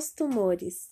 os tumores.